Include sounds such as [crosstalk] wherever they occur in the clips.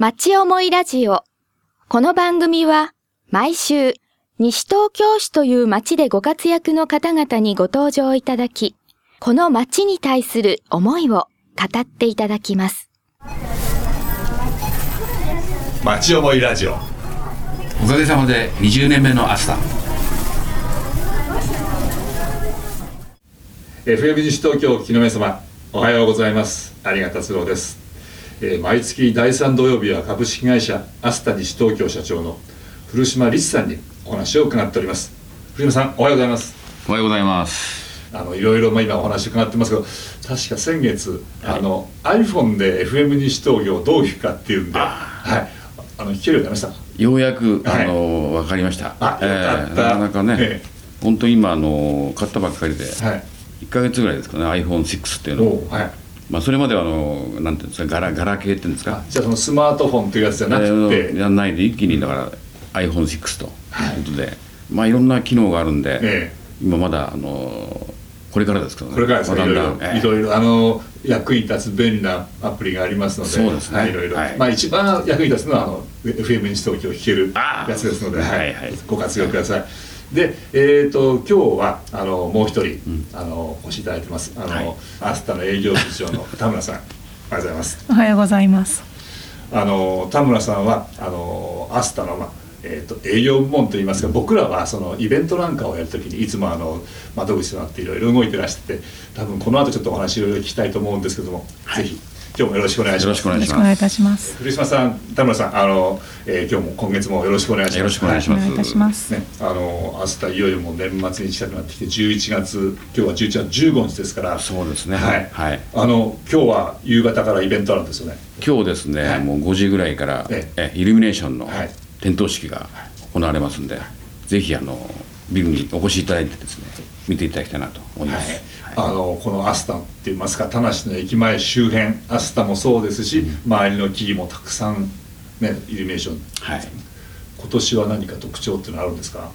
町思いラジオ。この番組は毎週西東京市という町でご活躍の方々にご登場いただき、この町に対する思いを語っていただきます。町思いラジオおかげさまで20年目のアスタ FM 西東京木の皆様おはようございます有賀達郎です、えー毎月第3土曜日は株式会社アスタ西東京社長の古島律さんにお話を伺っております。古島さんおはようございます。おはようございます。あのいろいろまあ今お話伺ってますけど確か先月、あの iPhone で FM 西東京どう聞くかっていうんではい。あの聞けるようになりました？ようやくはい。あの、分かりました。あよかった。なかなかね、え本当に今あの買ったばっかりで、はい。1か月ぐらいですかね iPhone6 っていうの。おうはいまあ、それまではあのなんていうんですかガラガラ系っていうんですか？あじゃあそのスマートフォンというやつじゃなくて、えーやんないで一気にだから iPhone6 と。い。うことで、まあいろんな機能があるんで、え今まだあのこれからですけどね。これからですね、まあいろいろ、だんだんええ。いろいろあの役に立つ便利なアプリがありますので、そうですね。はい、いろいろ、はい。まあ一番役に立つのはあの FM 西東京を聞けるやつですので、はい。はいはい。ご活用ください。で、えっ、と今日はあのもう一人、あのお越しいただいてます。あの、はいアスタの営業部長の田村さん、おはようございます。おはようございます。あの田村さんはあのアスタの、まあえー、と営業部門といいますか僕らはそのイベントなんかをやるときにいつもあの窓口となっていろいろ動いてらしてて多分この後ちょっとお話いろいろ聞きたいと思うんですけども、ぜひ今日もよろしくお願いします。よろしくお願いいいますたします。古島さん田村さんあの、えー今日も今月もよろしくお願いします。よろしくお願いします。お願いいたします。ね、あのアスタいよいよもう年末に近くなってきて11月今日は11月15日ですから。そうですね。はい、はい。あの今日は夕方からイベントあるんですよね。今日ですね、はい。もう5時ぐらいから、ええ。イルミネーションのはい。点灯式が行われますんで、ぜひあのビルにお越しいただいてですね見ていただきたいなと思います、はいあのこのアスタって言いますか田無の駅前周辺アスタもそうですし、周りの木々もたくさんねイルミネーション。はい。今年は何か特徴っていうのはあるんですか？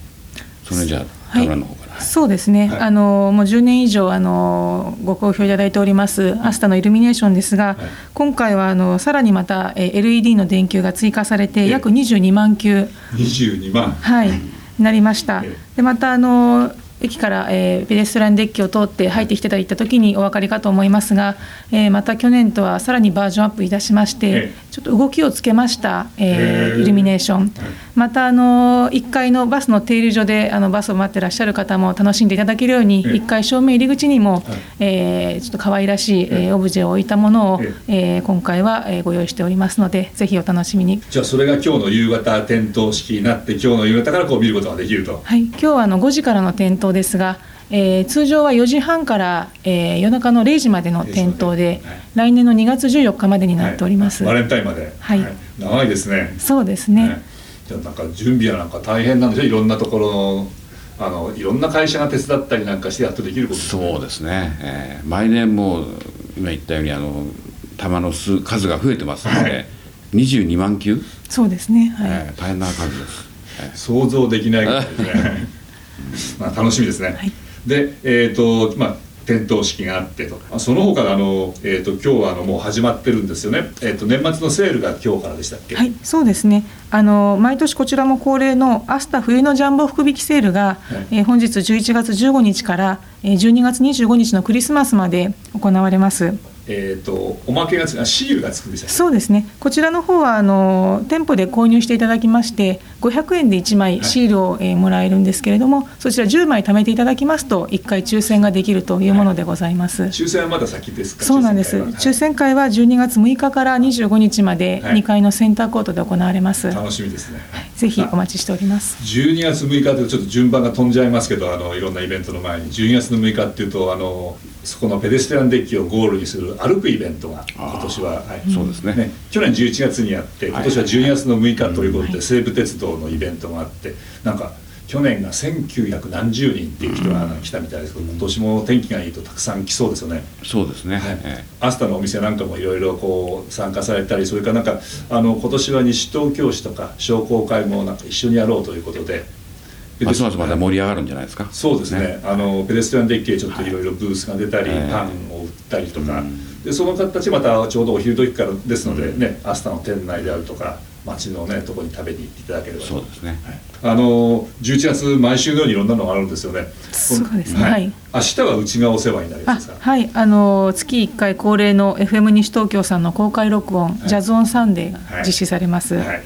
それじゃあはいそうですね。はい。あのもう10年以上あのご好評いただいておりますアスタのイルミネーションですが、今回はあのさらにまたえー LED の電球が追加されえて約22万球。22万。はい。なりました。ええ。でまたあの駅から、えーペデストランデッキを通って入ってきていただいた時にお分かりかと思いますが、えーまた去年とはさらにバージョンアップいたしまして、ええ。ちょっと動きをつけました、えーイルミネーション、またあの1階のバスの停留所であのバスを待ってらっしゃる方も楽しんでいただけるように、ええ。1階正面入り口にも、はい。えーちょっと可愛らしい、えオブジェを置いたものを、ええ。ー今回は、えーご用意しておりますのでぜひお楽しみに。じゃあそれが今日の夕方点灯式になって今日の夕方からこう見ることができると。はい、今日はあの5時からの点灯ですが、えー通常は4時半から、えー夜中の0時までの点灯で、はい来年の2月14日までになっております。はい。バレンタインまで、はい。長いですね。そうですね。ね。じゃあなんか準備はなんか大変なんでしょ？いろんなところのあのいろんな会社が手伝ったりなんかしてやっとできることそうですね、えー毎年もう今言ったようにあの玉の数数が増えてますので、はい。22万球、そうですね。はい。えー大変な数です、えー。想像できないぐらいですねまあ楽しみですね、はい。でえっ、とまあ点灯式があってとあその他あの、えー、と今日はあのもう始まってるんですよね、えー、と年末のセールが今日からでしたっけ、はい、そうですね。あの毎年こちらも恒例のアスタ冬のジャンボ福引きセールが、えー本日11月15日からえー12月25日のクリスマスまで行われます。えっ、とおまけがつあシールがつくんでしそうですね。こちらの方はあの店舗で購入していただきまして、500円で1枚シールを、えーもらえるんですけれども、そちら10枚貯めていただきますと1回抽選ができるというものでございます。抽選はまだ先ですか？そうなんです。抽抽選会は12月6日から25日まではい。2階のセンターコートで行われます。会は楽しみですね、ぜひお待ちしております。12月6日というとちょっと順番が飛んじゃいますけどあのいろんなイベントの前に。12月の6日っていうとあのそこのペデストランデッキをゴールにする歩くイベントが今年は、はい。そうですね。ね、去年11月にやって今年は12月の6日ということで西武鉄道のイベントがあってなんか去年が1900何十人っていう人が来たみたいですけど今年も天気がいいとたくさん来そうですよね。そうですね、はい。えアスタのお店なんかもいろいろこう参加されたりそれからなんかあの今年は西東京市とか商工会もなんか一緒にやろうということでーますますまた盛り上がるんじゃないですか？そうですね。あのペデストランデッキでちょっとい。ろいろブースが出たり、ええ。パンを売ったりとか、でその方たちまたちょうどお昼時からですのでね、アスタの店内であるとか街のねとこに食べに行っていただければ。そうですね。あの11月毎週のようにいろんなのがあるんですよね。そうですね。はい。明日はうちがお世話になりまあすか？はい。あの月1回恒例の FM 西東京さんの公開録音、ジャズオンサンデーが実施されます、はい。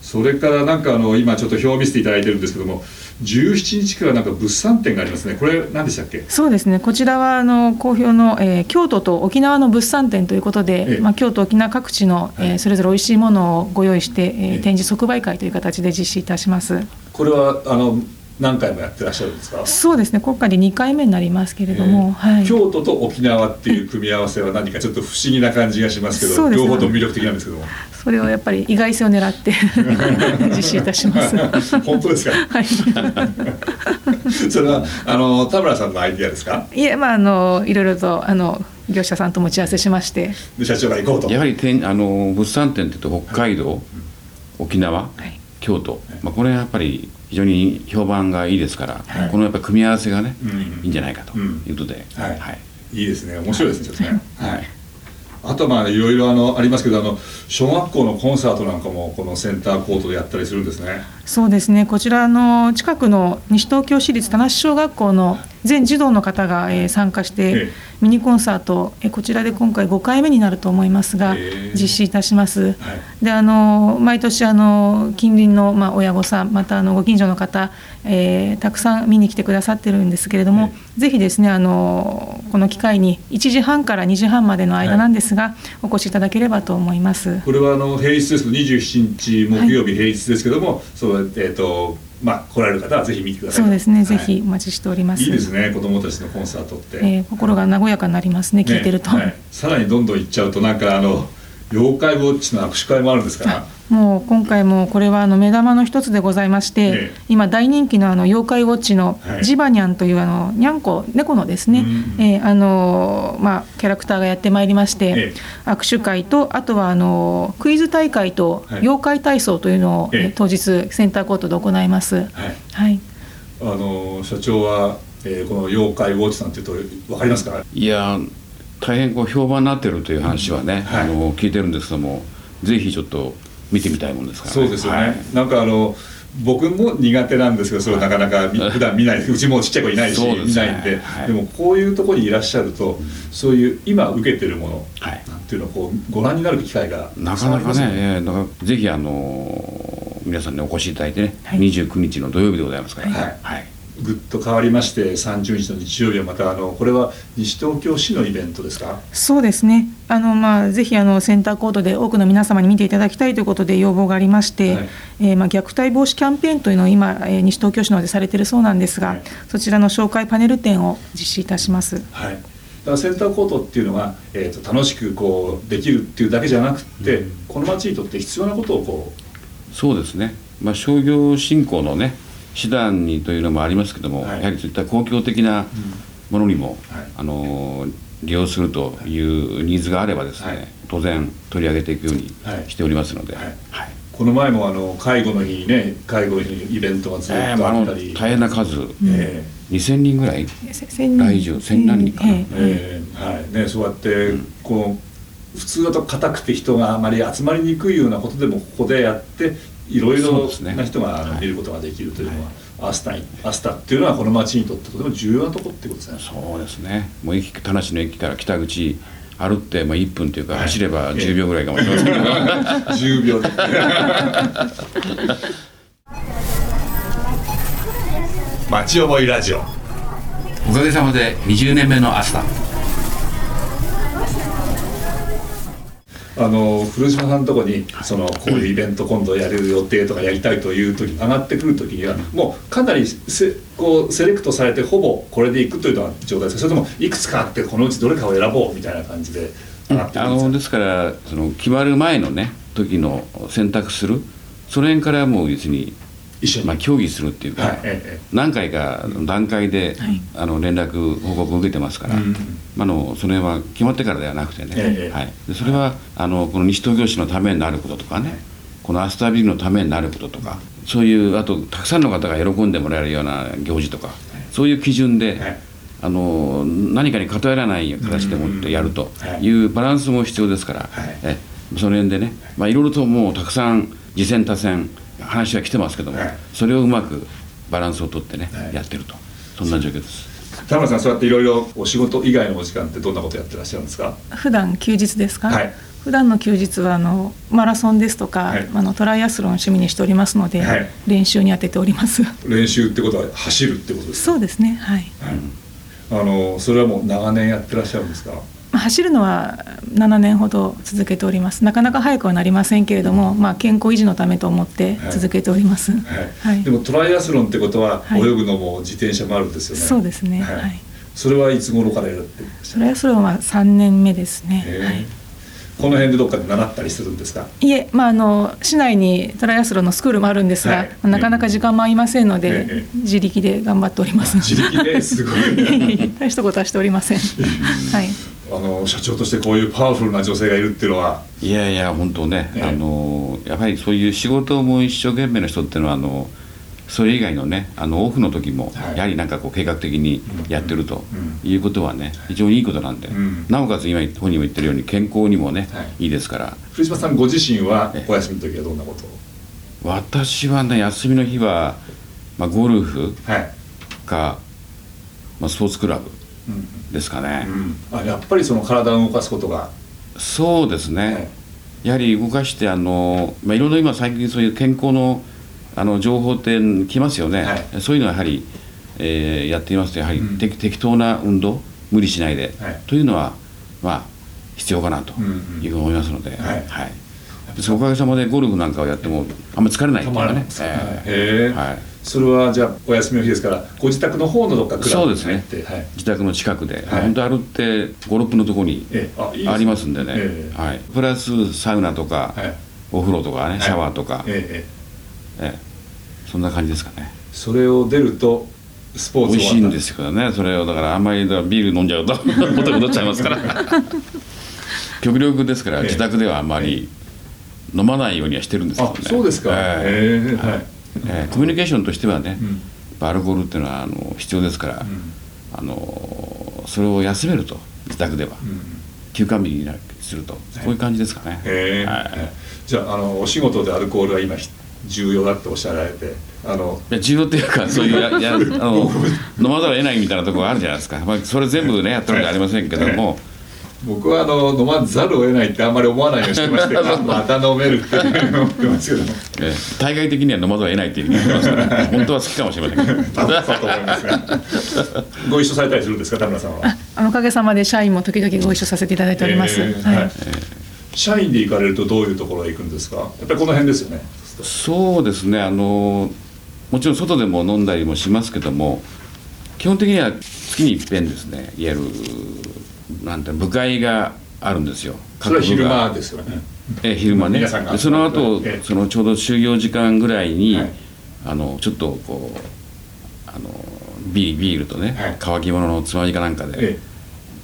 それからなんかあの今ちょっと表を見せていただいてるんですけども、17日からなんか物産展がありますね。これ何でしたっけ？そうですね。こちらはあの好評の、えー京都と沖縄の物産展ということで、ええ。まあ、京都沖縄各地の、えーはい。それぞれ美味しいものをご用意して、えーええ。展示即売会という形で実施いたします。これはあの何回もやってらっしゃるんですか？そうですね。今回で2回目になりますけれども、えーはい、京都と沖縄っていう組み合わせは何かちょっと不思議な感じがしますけど、ね。両方とも魅力的なんですけども。それをやっぱり意外性を狙って [laughs] 実施いたします。[laughs] 本当ですか？はい、[laughs] それはあの田村さんのアイディアですか？いえまああのいろいろとあの業者さんと持ち合わせしまして、で社長が行こうと。やはり店あの物産展っていうと北海道、沖縄、はい。京都、まあ、これはやっぱり非常に評判がいいですから、はい。このやっぱ組み合わせがね、うん。いいんじゃないかということで、はい。はい。いいですね。面白いですねちょっとね、はい、あとまあいろいろあのありますけどあの小学校のコンサートなんかもこのセンターコートでやったりするんですね。そうですね。こちらの近くの西東京市立田無小学校の全児童の方が、えー参加しえてえミニコンサート、えーこちらで今回5回目になると思いますが、ええ。実施いたします。はい。であの毎年あの近隣の、まあ、親御さんまたあのご近所の方、えーたくさん見に来てくださってるんですけれども、ぜひですねあのこの機会に1時半から2時半までの間なんですが、お越しいただければと思います。これはあの平日ですけど27日木曜日平日ですけども、そうえっ、とまあ来られる方はぜひ見てください。そうですね、はい。ぜひお待ちしております。いいですね。子どもたちのコンサートって、えー心が和やかになりますね、聞いてると。ねはい。さらにどんどん行っちゃうとなんかあの妖怪ウォッチの握手会もあるんですからもう今回もこれはあの目玉の一つでございまして、ええ。今大人気のあの妖怪ウォッチのはい。ジバニャンというあのにゃんこ猫のですね、うん。えーあのまあキャラクターがやってまいりまして、ええ。握手会とあとはあのクイズ大会とはい。妖怪体操というのを、ええ。えー当日センターコートで行います。はい。はい。あの社長は、えーこの妖怪ウォッチさんっていうと分かりますか？いや大変こう評判になってるという話はね、はい。あの聞いてるんですけどもぜひちょっと見てみたいもんですから、そうですよね、はい。なんかあの僕も苦手なんですけどそれをなかなかみ [laughs] 普段見ないうちもちっちゃい子いないし、ね。見ないんで、はい。でもこういうところにいらっしゃると、そういう今受けてるものはい。なんていうのをこうご覧になる機会がなかなかね、えーぜひあの皆さんにお越しいただいてね、はい。29日の土曜日でございますから、はい。はいぐっと変わりまして30日の日曜日はまたあのこれは西東京市のイベントですか？そうですね。あのまあぜひあのセンターコートで多くの皆様に見ていただきたいということで要望がありまして、はい。えーまあ虐待防止キャンペーンというのを今、えー西東京市の方でされているそうなんですが、はい。そちらの紹介パネル展を実施いたします。はい、だからセンターコートっていうのが、えー、と楽しくこうできるっていうだけじゃなくって、この町にとって必要なことをこそうですね、まあ、商業振興のね手段にというのもありますけども、はい。やはりそういった公共的なものにも、はい。あの利用するというニーズがあればですね、はい。当然取り上げていくようにはい。しておりますので、はい。はい。この前もあの介護の日にね介護の日にイベントがずっとあったり、大変な数、え2000人ぐらい？来場千何人かな？えーえーはい。ね、そうやってこう普通だと硬くて人があまり集まりにくいようなことでもここでやっていろいろな人が見ることができるというのは、アスタにアスタっていうのはこの町にとってとても重要なところってことですね。そうですね。もう駅田無の駅から北口歩ってまあ1分というか、はい。走れば10秒ぐらいかもしれませんけど、10秒で。町思いラジオ。おかげさまで20年目のアスタあの古島さんのとこにそのこういうイベント今度やる予定とかやりたいという時上がってくる時にはもうかなりせこうセレクトされてほぼこれでいくというような状態です。かそれともいくつかあってこのうちどれかを選ぼうみたいな感じで上がってくあるんですか？のですからその決まる前のね時の選択する。その辺からもう別に、まあ、協議するっていうか、はい。え何回かの段階で、はい。あの連絡報告を受けてますから、あ、あのその辺は決まってからではなくてね、ええ。はい、でそれはあのこの西東京市のためになることとかね、このアスタービルのためになることとかそういうあとたくさんの方が喜んでもらえるような行事とか、そういう基準で、はい。ああの何かに偏らない形でもってやるとい。うバランスも必要ですから、はい。えその辺でね、まあ、いろいろともうたくさん次戦多戦話は来てますけども、はい。それをうまくバランスをとってね、はい。やってると。そんな状況です。田村さんそうやっていろいろお仕事以外のお時間ってどんなことやってらっしゃるんですか？普段休日ですか、はい。普段の休日はあのマラソンですとか、はい。あのトライアスロンを趣味にしておりますので、はい。練習に当てております。練習ってことは走るってことですか？そうですねはい、あのそれはもう長年やってらっしゃるんですか？まあ走るのは7年ほど続けております。なかなか早くはなりませんけれども、まあ、健康維持のためと思って続けております、はい、はい。でもトライアスロンってことははい。泳ぐのも自転車もあるんですよね、そうですね。はい。はい。それはいつ頃からやってるんですそれはそれは3年目ですね、はい。この辺でどっかで習ったりするんですか？いえ、まあ、あの市内にトライアスロンのスクールもあるんですが、はい。なかなか時間も合いませんので、ええ自力で頑張っております。自力ですごい。[laughs] 大したことはしておりません。[laughs] はい。あの社長としてこういうパワフルな女性がいるっていうのは。いやいや本当ね、ええあのやはりそういう仕事も一生懸命な人っていうのはあのそれ以外のねあのオフの時も、はい。やはりなんかこう計画的にやってるとうん。いうことはね非常にいいことなんで、うん。なおかつ今本人も言ってるように健康にもね、はい。い、いですから。藤島さんご自身はええ。お休みの時はどんなこと？を私はね休みの日は、まあ、ゴルフはい、か、まあ、スポーツクラブうんですかね、うん、あやっぱりその体を動かすことが、そうですね、はい。やはり動かしてあの、まあ、いろいろ今最近そういう健康のあの情報って来ますよね、はい。そういうのはやはり、えーやっていますとやはり、うん。適適当な運動無理しないで、はい。というのはまあ必要かなとうんうん。いうふうに思いますので、はい。はい。ですからおかげさまでゴルフなんかをやってもあんまり疲れないっていうかね、はい、それはじゃあお休みの日ですからご自宅の方のどっかクラブにそうですね。入って、はい。自宅の近くで、はい。本当歩って56分のところにええ。ありますんでね。ええ。はい、プラスサウナとか、はい。お風呂とかねい。シャワーとか、ええええ。えそんな感じですかね。えそれを出るとスポーツ美味しいんですすけどね。それをだからあんまりビール飲んじゃうと元に戻っちゃいますから。[laughs] 極力ですからええ。自宅ではあんまり飲まないようにはしてるんですけどあねそうですか、ええ。ええはい、ええコミュニケーションとしてはね、アルコールっていうのはあの必要ですから、うん。あのそれを休めると自宅では、うん。休館日になるすると、こういう感じですかね、はいはい。じゃああのお仕事でアルコールは今ひ重要だっておっしゃられてあのいや重要っていうか [laughs] そういうややあの飲まざるを得ないみたいなところがあるじゃないですか、まあ、それ全部ねやってるんじゃありませんけども、僕はあの飲まざるを得ないってあんまり思わないようにしてまして [laughs] あまた飲めるって思ってますけど。もえ。ー対外的には飲まざるを得ないっていうふうに言ってます。から本当は好きかもしれません。けど多分そうと思いますがご一緒されたりするんですか田村さんは？あのおかげさまで社員も時々ご一緒させていただいております。はい。えーはい。社員で行かれるとどういうところへ行くんですか？やっぱりこの辺ですよね。そうですね。あのもちろん外でも飲んだりもしますけども基本的には月に一遍ですね。いわゆるなんて部会があるんですよ。それは昼各部が。間ですよね。えー昼間ね。その後、ええ。そのちょうど就業時間ぐらいに、はい。あのちょっとこうあのビービールとね、はい。乾き物のつまみかなんかで、え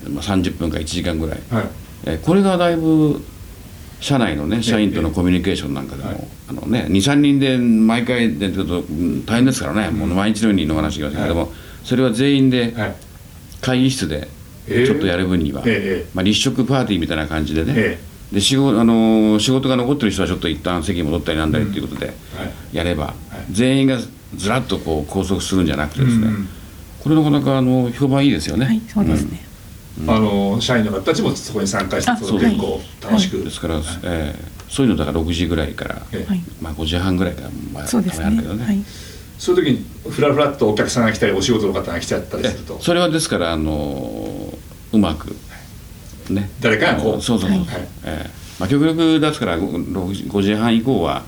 まあ、30分か1時間ぐらい、えはい。えーこれがだいぶ社内のね社員とのコミュニケーションなんかでも、はい。あのね、23人で毎回でちょっとうん大変ですからね、もう毎日のように飲まなきゃいけませんけども、それは全員ではい。会議室でええちょっとやる分には、ええまあ、立食パーティーみたいな感じでね、えで仕事あの仕事が残ってる人はちょっと一旦席に戻ったりなんだりっていうことではい。やれば、い。全員がずらっとこう拘束するんじゃなくてですね、うん。これなかなかあの評判いいですよね。はい、そうですね。あの社員の方たちもそこに参加してあそれでこう楽しく、ですから、えーそういうのだから6時ぐらいから、まあ、5時半ぐらいから、まあ。たまにあるけどね。はい。そういう時にフラフラっとお客さんが来たりお仕事の方が来ちゃったりすると。えそれはですからあのうまくね。誰かがこう。そうそうそう、はい。ええ。まあ、極力ですから 5, 時5時半以降は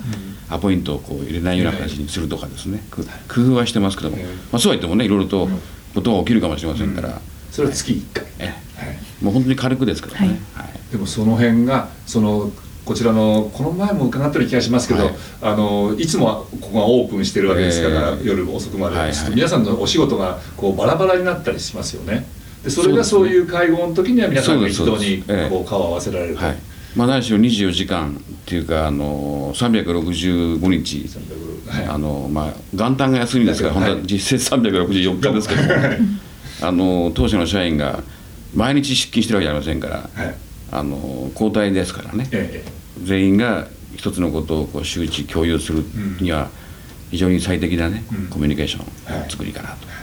アポイントをこう入れないような形にするとかですね、く工夫はしてますけども、ええ。まあ、そうは言ってもねいろいろとことが起きるかもしれませんから、それは月1回、えはい、えもう本当に軽くですけどね、はい。でもその辺がそのこちらのこの前も伺ったような気がしますけど、はい。あのいつもはここがオープンしてるわけですから、ええ。夜遅くまで、はいはい。皆さんのお仕事がこうバラバラになったりしますよね。でそれがそうういう会合の時には皆さんが一堂にこう顔を合わせられると、はい。まあ、何しろ24時間っていうかあの365日。はい。あのまあ、元旦が休みですから、はい。本当は実質364日ですけども、あの当社の社員が毎日出勤してるわけじゃありませんから、はいあの交代ですからね、え全員が一つのことをこう周知共有するには非常に最適なね、うん。コミュニケーショはいン作りかなと、や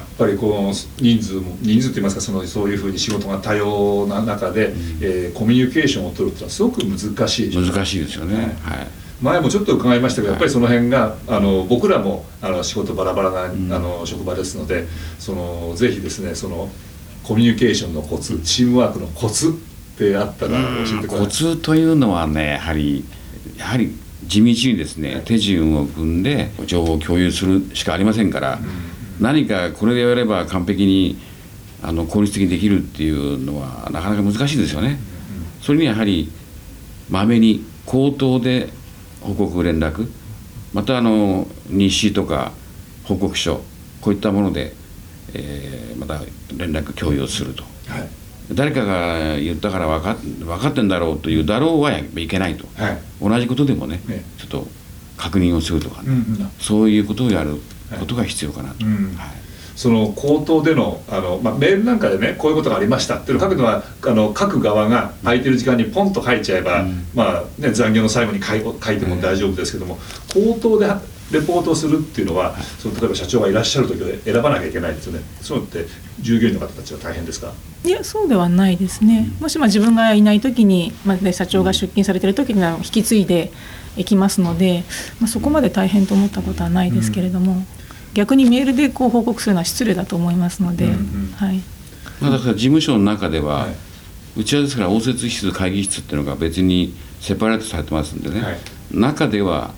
っぱりこの人数も人数といいますかそのそういうふうに仕事が多様な中で、えーコミュニケーションを取るっていうのはすごく難しい難しいですよね、はい。はい。前もちょっと伺いましたけどやっぱりその辺があの僕らもあの仕事バラバラな、ん。あの職場ですのでそのぜひですねそのコミュニケーションのコツチームワークのコツってあったら教えてください。コツというのはねやはりやはり地道にですね、はい手順を組んで情報を共有するしかありませんから、何かこれでやれば完璧にあの効率的にできるっていうのはなかなか難しいですよね。それにはやはりまめに口頭で報告連絡またあの日誌とか報告書こういったもので、えーまた連絡共有をすると。はい誰かが言ったから分か分かってんだろうというだろうはやいけないと。はい。同じことでもねねちょっと確認をするとかね、うんうん。そういうことをやることが必要かなと、うんはい。その口頭でのあの、まあ、メールなんかでねこういうことがありましたっていうのを書くのはあの書く側が空いてる時間にポンと書いちゃえば、うん。まあね、残業の最後に書い書いても大丈夫ですけども、口頭でレポートをするっていうのは、その例えば社長がいらっしゃる時で選ばなきゃいけないですよね。そういうのって従業員の方たちは大変ですか？いやそうではないですね、もしまあ自分がいない時に、まあ、で社長が出勤されてる時には引き継いでいきますので、まあ、そこまで大変と思ったことはないですけれども、逆にメールでこう報告するのは失礼だと思いますので、うんうん。はい、まあ、だから事務所の中では、はい。うちはですから応接室会議室っていうのが別にセパレートされてますんでね、はい。中では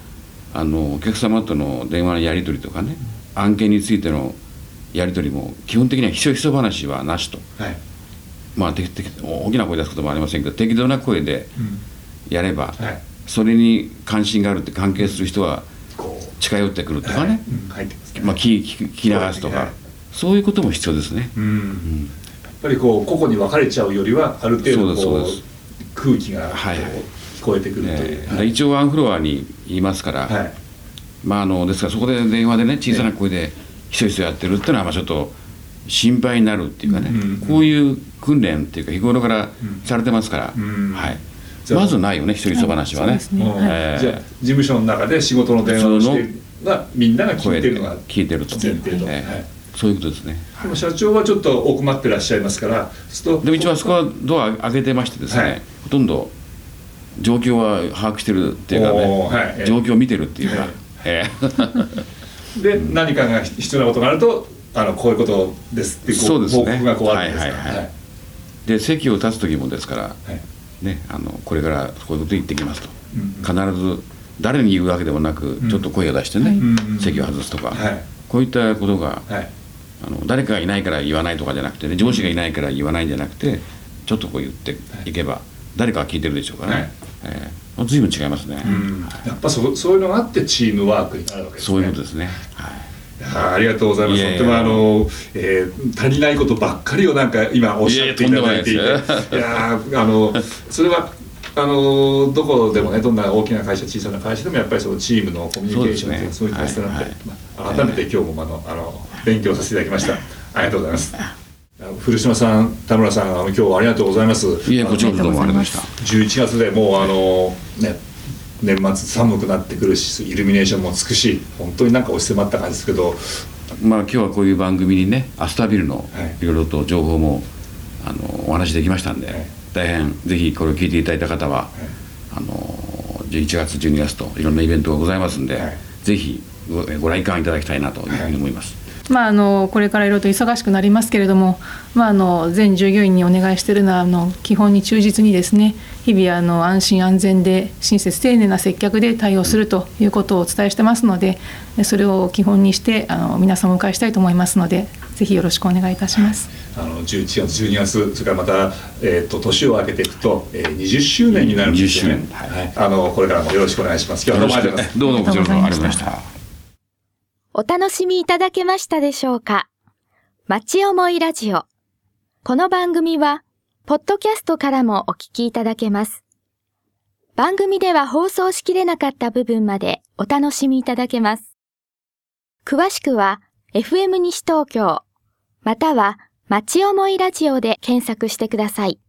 あのお客様との電話のやり取りとかね案件についてのやり取りも基本的にはひそひそ話はなしと。はい。まあ、てて大きな声出すこともありませんけど適度な声でやれば、はい。それに関心があるって関係する人は近寄ってくるとかはい。ね、まあ、聞き聞き流すとか、はい。そういうことも必要ですね。うん。うん。やっぱりこう個々に分かれちゃうよりはある程度空気がこうはいはい。聞こえてくるという、えー一応ワンフロアにいますから、はい。まあ、あのですからそこで電話でね小さな声でひそひそやってるっていうのはまあちょっと心配になるっていうかね、うん。うんこういう訓練っていうか日頃からうん。されてますから、うん。はい、まずないよねひそひそ話はね。はいそうですね。うん。はい。えーじゃあ事務所の中で仕事の電話をしてみんなが聞いてるのが聞いてると。前提と、ええ。はい。そういうことですね。でも社長はちょっと奥まってらっしゃいますからでうちはそこはドア開けてましてですね、はい。ほとんど状況は把握してるっていうかおーはい。ね状況を見てるっていうか、はい。ええ。[laughs] で何かが必要なことがあるとあのこういうことですってこそうですね。報告がこうあるんですか？らはいはい。はい。で席を立つ時もですから、はい。ね、あのこれからこういうこと言ってきますと、うん必ず誰に言うわけでもなく、ん。ちょっと声を出してね、はい。うん席を外すとか、はい。こういったことがはい。あの誰かがいないから言わないとかじゃなくてね上司がいないから言わないんじゃなくてちょっとこう言っていけば、誰かが聞いてるでしょうからね、はい。ええ随分違いますね、うん。やっぱそそういうのがあってチームワークになるわけですね。そういうことですね、はい。あーありがとうございます。とってもあの、えー足りないことばっかりをなんか今おっしゃっていただいていて、いいやあのそれはあのどこでもねどんな大きな会社小さな会社でもやっぱりそのチームのコミュニケーションっていうのはすごい大切なので、はい。まあ、改めて今日もあのあの勉強させていただきました。ありがとうございます。[laughs] 古島さん、田村さん、あの今日はありがとうございます。いえこちらこそどうもありました。11月でもうあのね年末寒くなってくるしイルミネーションもつくし本当になんか押し迫った感じですけど。まあ今日はこういう番組にねアスタービルのはい。いろいろと情報もあのお話できましたんで、はい。大変ぜひこれを聞いていただいた方は、あの11月12月といろんなイベントがございますんで、はい。ぜひごご来館いただきたいなというふうに思います、まあ、あのこれからいろいろと忙しくなりますけれども、まあ、あの全従業員にお願いしているのはあの基本に忠実にですね日々あの安心安全で親切丁寧な接客で対応するということをお伝えしてますのでそれを基本にしてあの皆さんをお迎えしたいと思いますのでぜひよろしくお願いいたします。あの11月12月それからまた、えー、と年を明けていくと、えー、20周年になるんですよね。20周年。はい。はいあのこれからもよろしくお願いします。今日はどうもどうもこちらこそありがとうございましたお楽しみいただけましたでしょうか？町思いラジオ。この番組は、ポッドキャストからもお聞きいただけます。番組では放送しきれなかった部分までお楽しみいただけます。詳しくは、FM 西東京または、町思いラジオで検索してください。